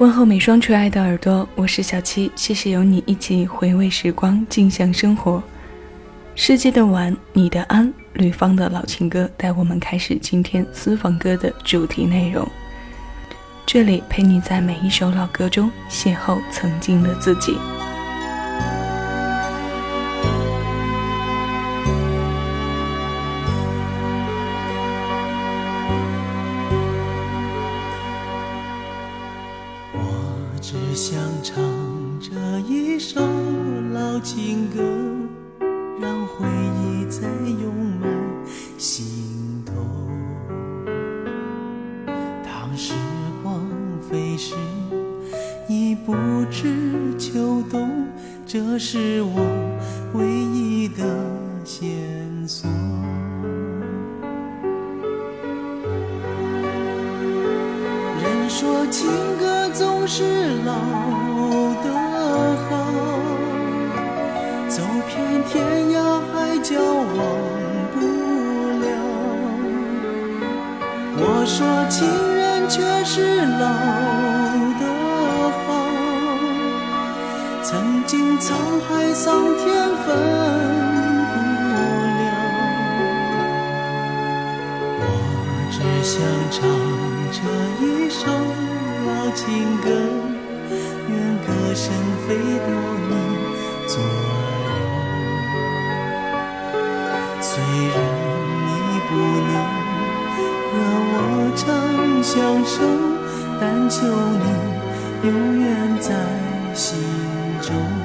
问候每双垂爱的耳朵，我是小七，谢谢有你一起回味时光，静享生活。世界的晚，你的安，吕方的老情歌，带我们开始今天私房歌的主题内容。这里陪你在每一首老歌中邂逅曾经的自己。老的好曾经沧海桑田分不了我只想唱这一首。老情歌愿歌声飞到你左右虽然你不能和我长相守。但求你永远在心中。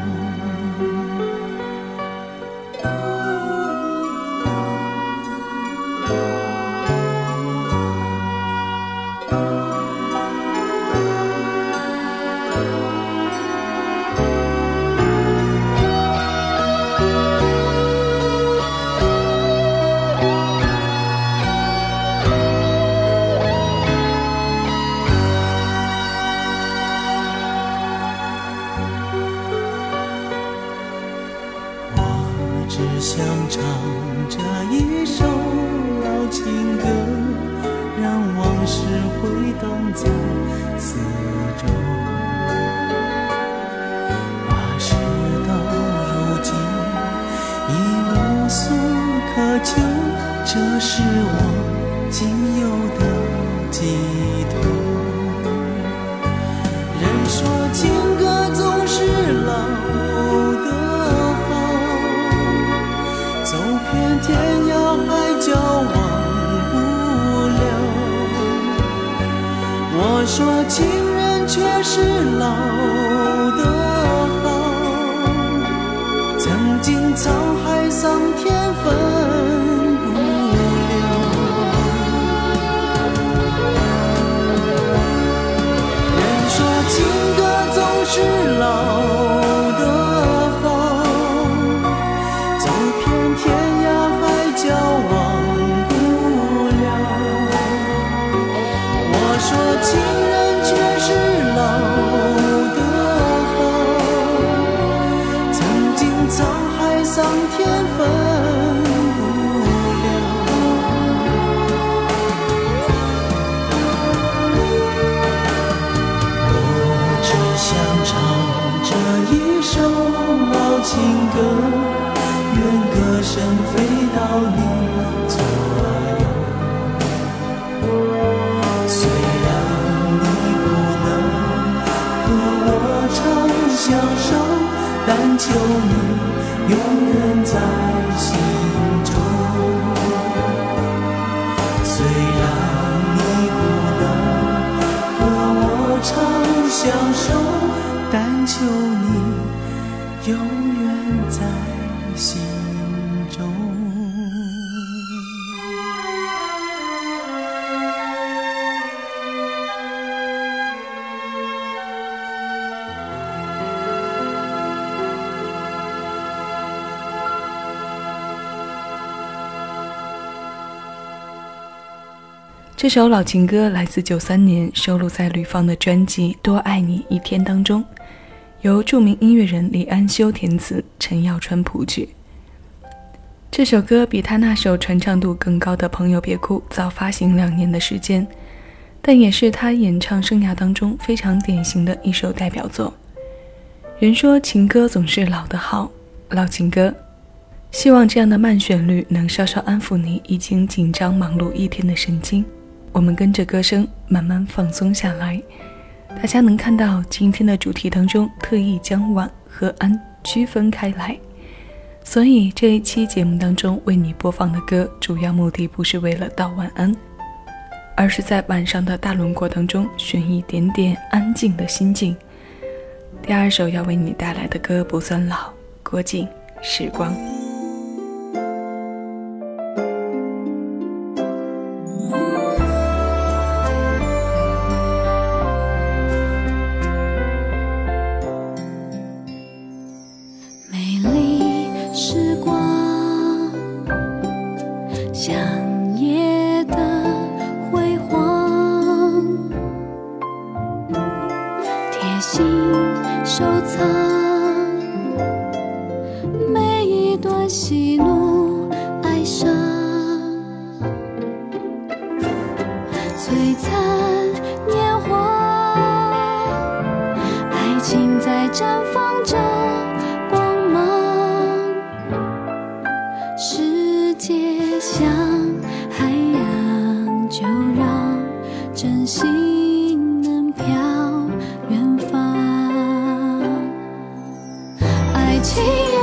是我仅有的寄托。人说情歌总是老的好走遍天涯海角忘不了。我说情人却是老的好曾经沧海桑田歌。这首老情歌来自九三年，收录在吕方的专辑《多爱你一天》当中，由著名音乐人李安修填词，陈耀川谱曲。这首歌比他那首传唱度更高的《朋友别哭》早发行两年的时间，但也是他演唱生涯当中非常典型的一首代表作。人说情歌总是老的好，老情歌。希望这样的慢旋律能稍稍安抚你已经紧张忙碌一天的神经。我们跟着歌声慢慢放松下来。大家能看到今天的主题当中特意将晚和安区分开来，所以这一期节目当中为你播放的歌，主要目的不是为了道晚安，而是在晚上的大轮廓当中寻一点点安静的心境。第二首要为你带来的歌不算老，郭靖《时光》。想情。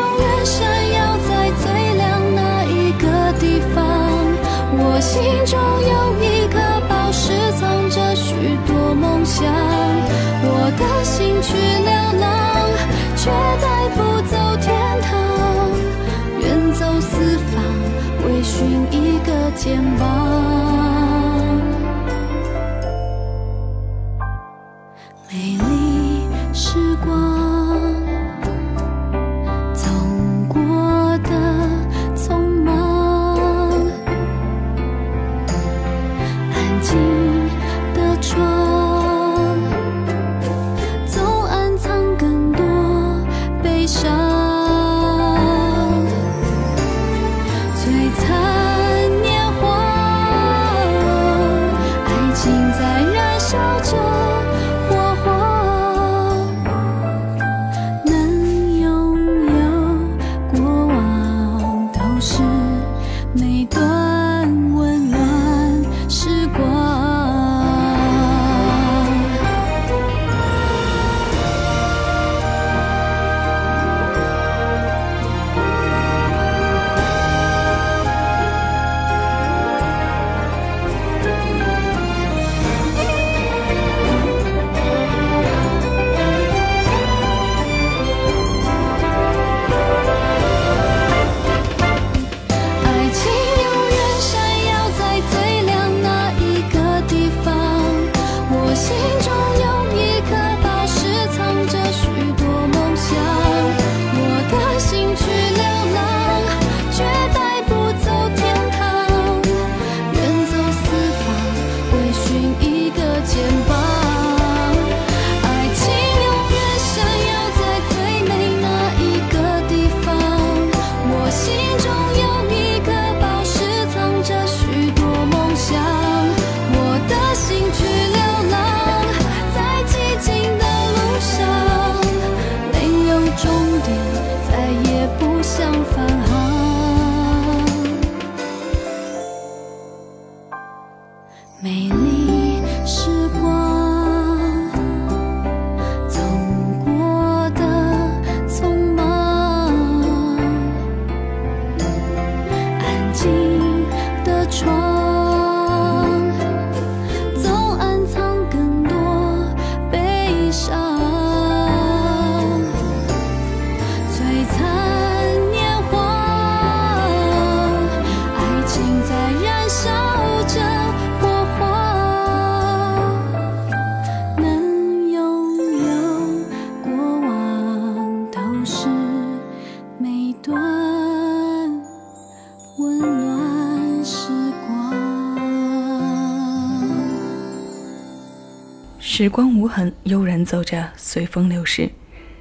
时光无痕，悠然走着，随风流逝，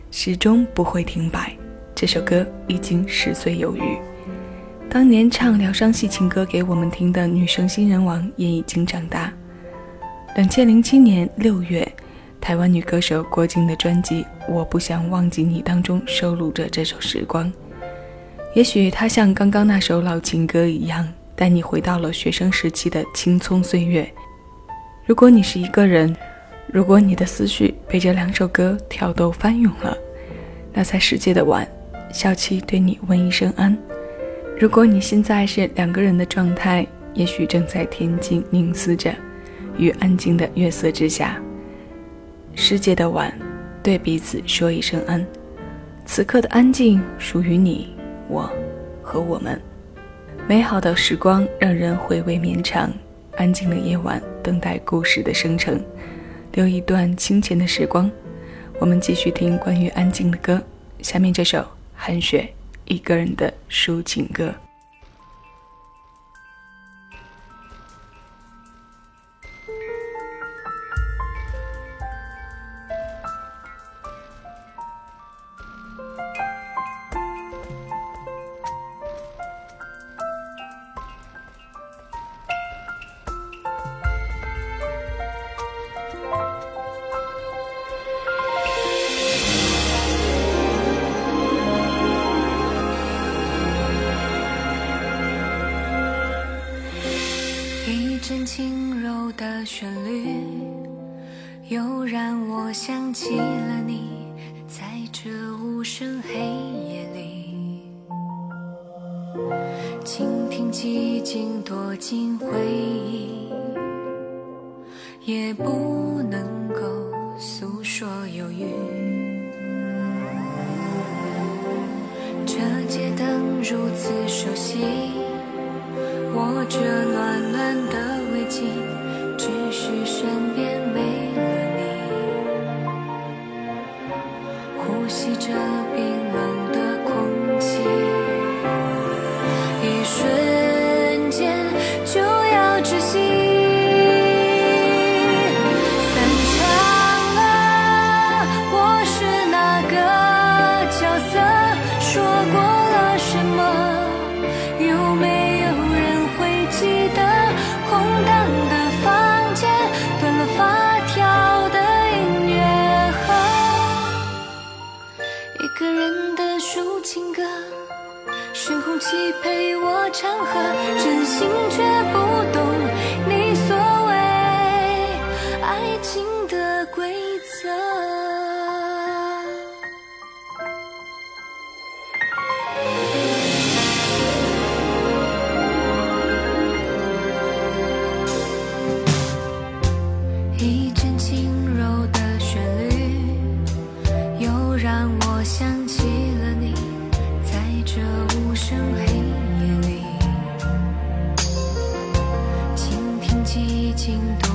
始终不会停摆。这首歌已经十岁有余，当年唱疗伤系情歌给我们听的女生新人王也已经长大。两千零七年六月，台湾女歌手郭静的专辑《我不想忘记你》当中收录着这首《时光》。也许它像刚刚那首老情歌一样，带你回到了学生时期的青葱岁月。如果你是一个人，如果你的思绪被这两首歌挑逗翻涌了，那在世界的晚，小七对你问一声安。如果你现在是两个人的状态，也许正在天静凝思着。于安静的月色之下，世界的晚，对彼此说一声安。此刻的安静属于你、我和我们。美好的时光让人回味绵长，安静的夜晚等待故事的生成，留一段清浅的时光。我们继续听关于安静的歌，下面这首韩雪一个人的抒情歌。经，躲进回忆，也不能够诉说忧郁。这街灯如此熟悉，我这暖暖数情歌，深空气陪我唱和，真心却不懂你所谓爱情的规则。momento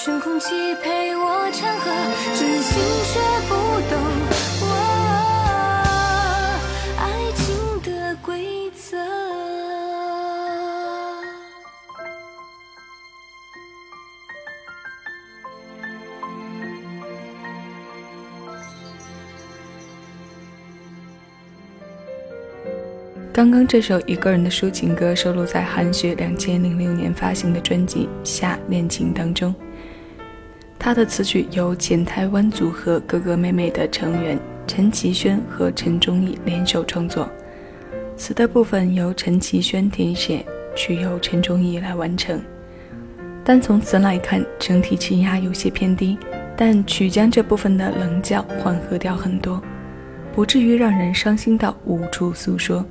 悬空气陪我唱和，真心却不懂我爱情的规则。刚刚这首一个人的抒情歌收录在韩雪两千零六年发行的专辑《夏恋情》当中。他的词曲由前台湾组合哥哥妹妹的成员陈绮萱和陈忠义联手创作，词的部分由陈绮萱填写，曲由陈忠义来完成。单从词来看，整体气压有些偏低，但曲将这部分的棱角缓和掉很多，不至于让人伤心到无处诉说。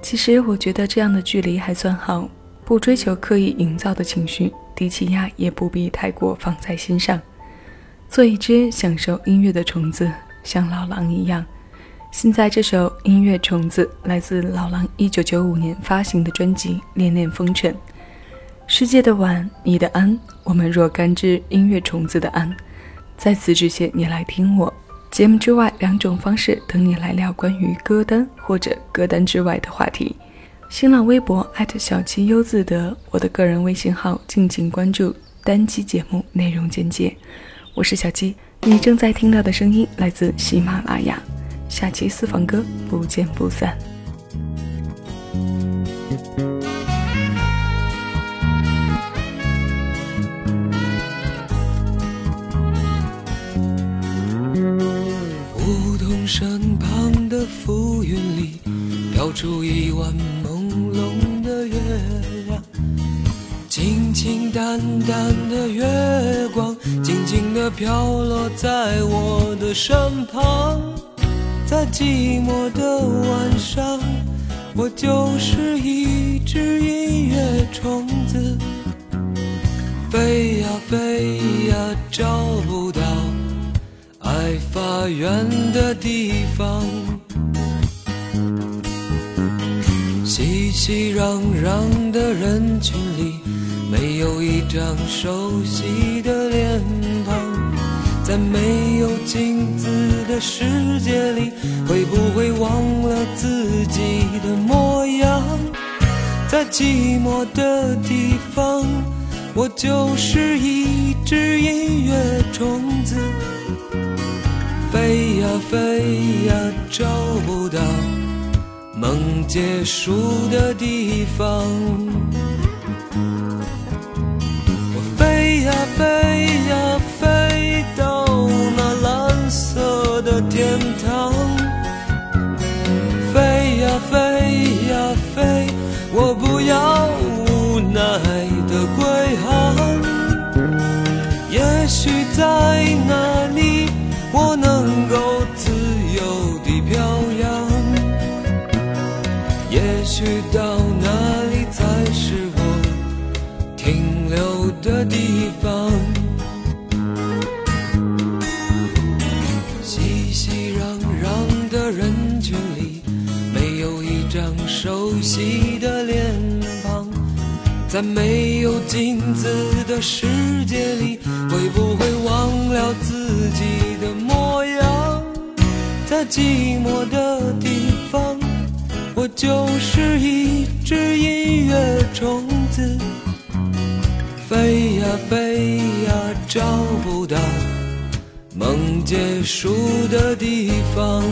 其实我觉得这样的距离还算好，不追求刻意营造的情绪，低气压也不必太过放在心上。做一只享受音乐的虫子，像老狼一样。现在这首《音乐虫子》来自老狼一九九五年发行的专辑《恋恋风尘》。世界的晚，你的安，我们若干只音乐虫子的安，在此之前，你来听我。节目之外，两种方式等你来聊关于歌单或者歌单之外的话题。新浪微博小七优自得，我的个人微信号，敬请关注单期节目内容简介。我是小七，你正在听到的声音来自喜马拉雅。下期私房歌，不见不散。身旁的浮云里飘出一弯清清淡淡的月光，静静地飘落在我的身旁。在寂寞的晚上，我就是一只音乐虫子，飞呀飞呀，找不到。爱发源的地方，熙熙攘攘的人群里，没有一张熟悉的脸庞。在没有镜子的世界里，会不会忘了自己的模样？在寂寞的地方，我就是一只音乐虫子。飞呀飞呀，找不到梦结束的地方。飞呀飞呀，飞到那蓝色的天堂。飞呀飞呀飞，我不要无奈的归航。也许在那里。飞呀飞呀，找不到梦结束的地方。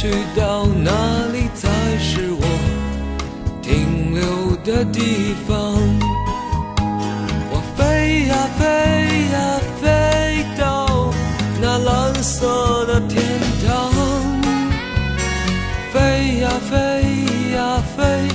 去到哪里才是我停留的地方。我飞呀飞呀飞到那蓝色的天堂，飞呀飞呀飞，